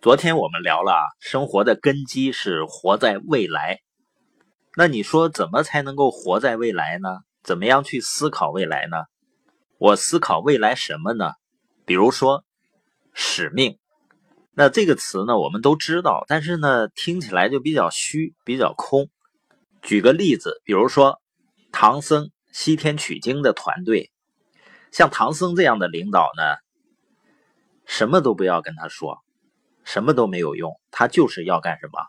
昨天我们聊了，生活的根基是活在未来。那你说怎么才能够活在未来呢？怎么样去思考未来呢？我思考未来什么呢？比如说使命。那这个词呢，我们都知道，但是呢，听起来就比较虚，比较空。举个例子，比如说唐僧西天取经的团队，像唐僧这样的领导呢，什么都不要跟他说。什么都没有用，他就是要干什么？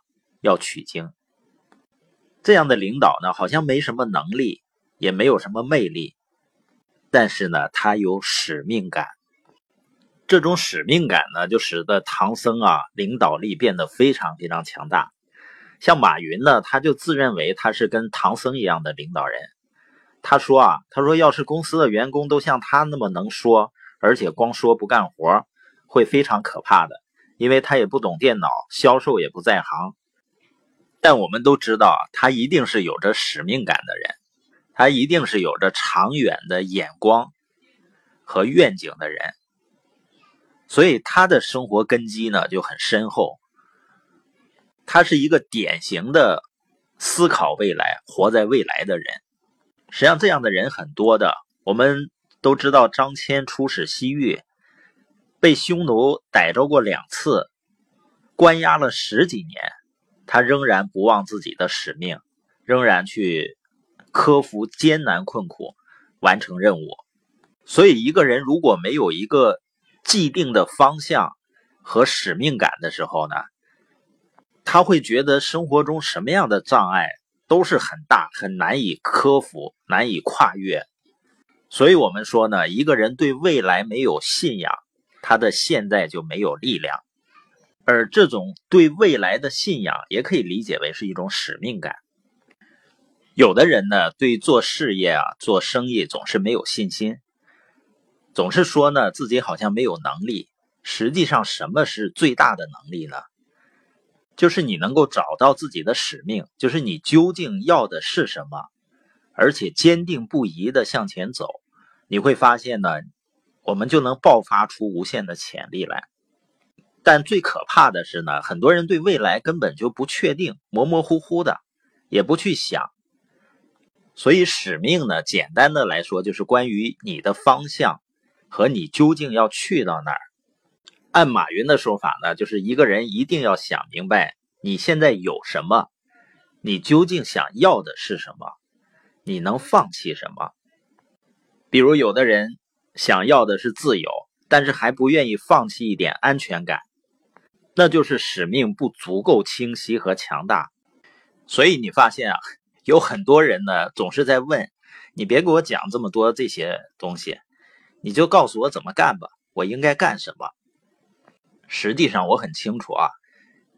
要取经。这样的领导呢，好像没什么能力，也没有什么魅力，但是呢，他有使命感。这种使命感呢，就使得唐僧啊，领导力变得非常非常强大。像马云呢，他就自认为他是跟唐僧一样的领导人。他说啊，他说要是公司的员工都像他那么能说，而且光说不干活，会非常可怕的。因为他也不懂电脑，销售也不在行，但我们都知道，他一定是有着使命感的人，他一定是有着长远的眼光和愿景的人，所以他的生活根基呢就很深厚。他是一个典型的思考未来、活在未来的人。实际上，这样的人很多的。我们都知道，张骞出使西域。被匈奴逮着过两次，关押了十几年，他仍然不忘自己的使命，仍然去克服艰难困苦，完成任务。所以，一个人如果没有一个既定的方向和使命感的时候呢，他会觉得生活中什么样的障碍都是很大、很难以克服、难以跨越。所以我们说呢，一个人对未来没有信仰。他的现在就没有力量，而这种对未来的信仰也可以理解为是一种使命感。有的人呢，对做事业啊、做生意总是没有信心，总是说呢自己好像没有能力。实际上，什么是最大的能力呢？就是你能够找到自己的使命，就是你究竟要的是什么，而且坚定不移的向前走。你会发现呢。我们就能爆发出无限的潜力来，但最可怕的是呢，很多人对未来根本就不确定，模模糊糊的，也不去想。所以使命呢，简单的来说就是关于你的方向和你究竟要去到哪儿。按马云的说法呢，就是一个人一定要想明白你现在有什么，你究竟想要的是什么，你能放弃什么。比如有的人。想要的是自由，但是还不愿意放弃一点安全感，那就是使命不足够清晰和强大。所以你发现啊，有很多人呢总是在问你，别给我讲这么多这些东西，你就告诉我怎么干吧，我应该干什么？实际上我很清楚啊，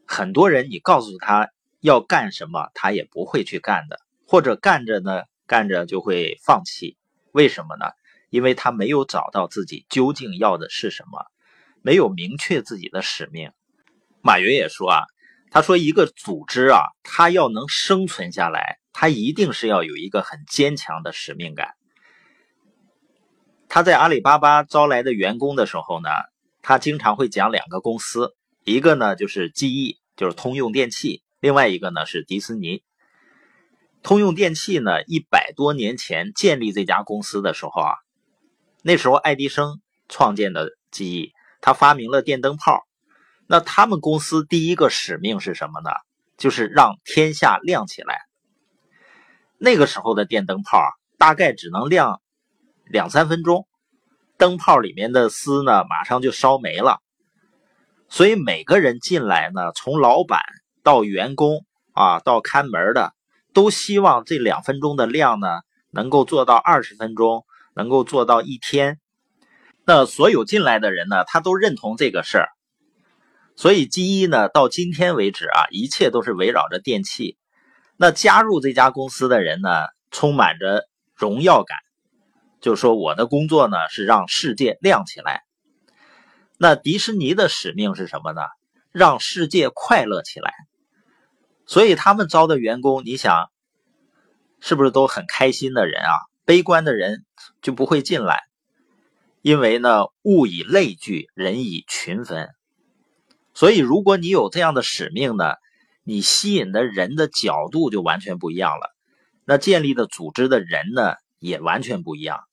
很多人你告诉他要干什么，他也不会去干的，或者干着呢，干着就会放弃。为什么呢？因为他没有找到自己究竟要的是什么，没有明确自己的使命。马云也说啊，他说一个组织啊，他要能生存下来，他一定是要有一个很坚强的使命感。他在阿里巴巴招来的员工的时候呢，他经常会讲两个公司，一个呢就是 GE，就是通用电器，另外一个呢是迪士尼。通用电器呢，一百多年前建立这家公司的时候啊。那时候，爱迪生创建的记忆，他发明了电灯泡。那他们公司第一个使命是什么呢？就是让天下亮起来。那个时候的电灯泡啊，大概只能亮两三分钟，灯泡里面的丝呢，马上就烧没了。所以每个人进来呢，从老板到员工啊，到看门的，都希望这两分钟的亮呢，能够做到二十分钟。能够做到一天，那所有进来的人呢，他都认同这个事儿，所以 G 一呢，到今天为止啊，一切都是围绕着电器。那加入这家公司的人呢，充满着荣耀感，就说我的工作呢是让世界亮起来。那迪士尼的使命是什么呢？让世界快乐起来。所以他们招的员工，你想，是不是都很开心的人啊？悲观的人就不会进来，因为呢，物以类聚，人以群分。所以，如果你有这样的使命呢，你吸引的人的角度就完全不一样了。那建立的组织的人呢，也完全不一样。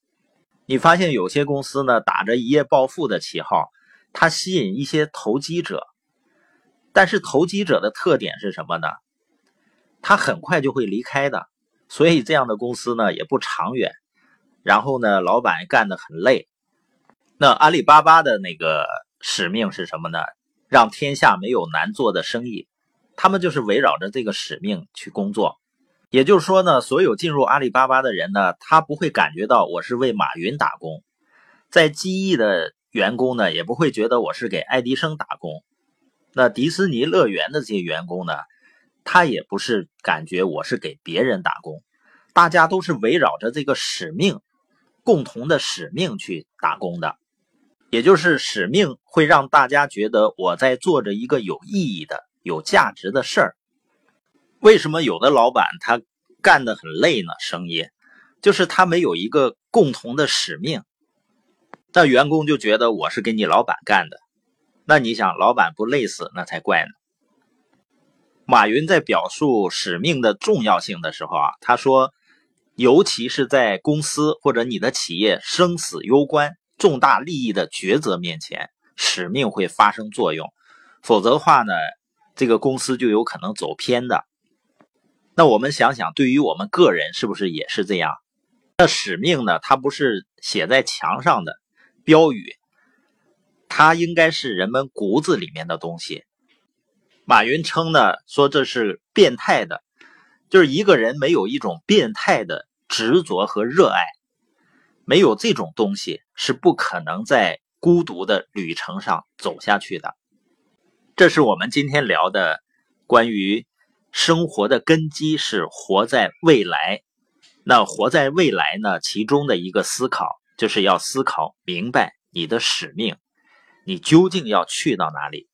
你发现有些公司呢，打着一夜暴富的旗号，它吸引一些投机者，但是投机者的特点是什么呢？他很快就会离开的，所以这样的公司呢，也不长远。然后呢，老板干得很累。那阿里巴巴的那个使命是什么呢？让天下没有难做的生意。他们就是围绕着这个使命去工作。也就是说呢，所有进入阿里巴巴的人呢，他不会感觉到我是为马云打工；在机翼的员工呢，也不会觉得我是给爱迪生打工。那迪士尼乐园的这些员工呢，他也不是感觉我是给别人打工。大家都是围绕着这个使命。共同的使命去打工的，也就是使命会让大家觉得我在做着一个有意义的、有价值的事儿。为什么有的老板他干得很累呢？生意就是他没有一个共同的使命，那员工就觉得我是给你老板干的。那你想，老板不累死那才怪呢。马云在表述使命的重要性的时候啊，他说。尤其是在公司或者你的企业生死攸关、重大利益的抉择面前，使命会发生作用。否则的话呢，这个公司就有可能走偏的。那我们想想，对于我们个人是不是也是这样？那使命呢？它不是写在墙上的标语，它应该是人们骨子里面的东西。马云称呢，说这是变态的，就是一个人没有一种变态的。执着和热爱，没有这种东西是不可能在孤独的旅程上走下去的。这是我们今天聊的关于生活的根基是活在未来。那活在未来呢？其中的一个思考就是要思考明白你的使命，你究竟要去到哪里。